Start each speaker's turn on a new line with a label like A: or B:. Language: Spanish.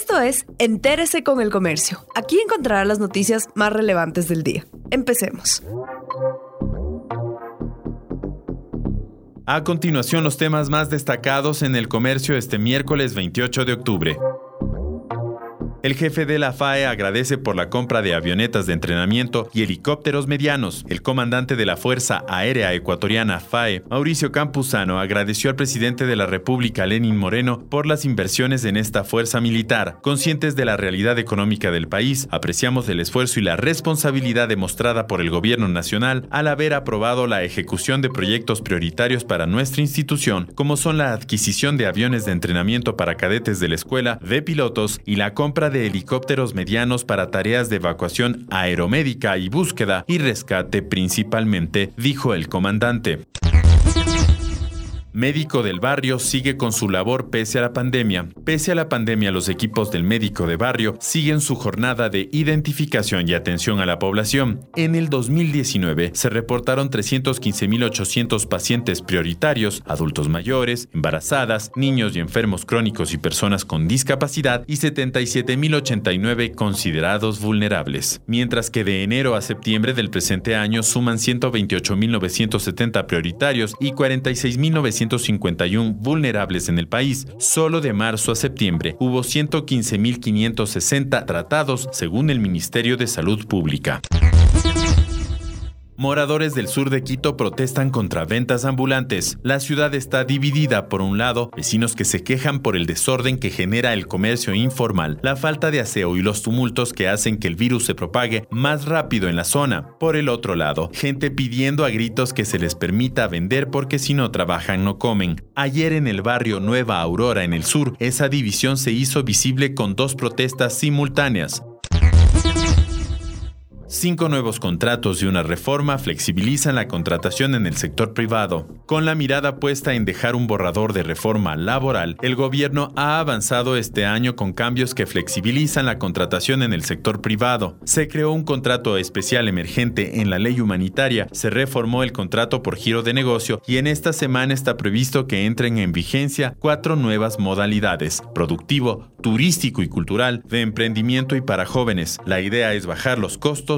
A: Esto es Entérese con el Comercio. Aquí encontrará las noticias más relevantes del día. Empecemos.
B: A continuación, los temas más destacados en el comercio este miércoles 28 de octubre. El jefe de la FAE agradece por la compra de avionetas de entrenamiento y helicópteros medianos. El comandante de la Fuerza Aérea Ecuatoriana FAE, Mauricio Campuzano, agradeció al presidente de la República, Lenin Moreno, por las inversiones en esta fuerza militar. Conscientes de la realidad económica del país, apreciamos el esfuerzo y la responsabilidad demostrada por el gobierno nacional al haber aprobado la ejecución de proyectos prioritarios para nuestra institución, como son la adquisición de aviones de entrenamiento para cadetes de la escuela, de pilotos y la compra de helicópteros medianos para tareas de evacuación aeromédica y búsqueda y rescate principalmente, dijo el comandante. Médico del Barrio sigue con su labor pese a la pandemia. Pese a la pandemia, los equipos del Médico de Barrio siguen su jornada de identificación y atención a la población. En el 2019 se reportaron 315.800 pacientes prioritarios, adultos mayores, embarazadas, niños y enfermos crónicos y personas con discapacidad y 77.089 considerados vulnerables. Mientras que de enero a septiembre del presente año suman 128.970 prioritarios y 46.900 151 vulnerables en el país. Solo de marzo a septiembre hubo 115.560 tratados, según el Ministerio de Salud Pública. Moradores del sur de Quito protestan contra ventas ambulantes. La ciudad está dividida por un lado, vecinos que se quejan por el desorden que genera el comercio informal, la falta de aseo y los tumultos que hacen que el virus se propague más rápido en la zona. Por el otro lado, gente pidiendo a gritos que se les permita vender porque si no trabajan no comen. Ayer en el barrio Nueva Aurora en el sur, esa división se hizo visible con dos protestas simultáneas. Cinco nuevos contratos y una reforma flexibilizan la contratación en el sector privado. Con la mirada puesta en dejar un borrador de reforma laboral, el gobierno ha avanzado este año con cambios que flexibilizan la contratación en el sector privado. Se creó un contrato especial emergente en la ley humanitaria, se reformó el contrato por giro de negocio y en esta semana está previsto que entren en vigencia cuatro nuevas modalidades, productivo, turístico y cultural, de emprendimiento y para jóvenes. La idea es bajar los costos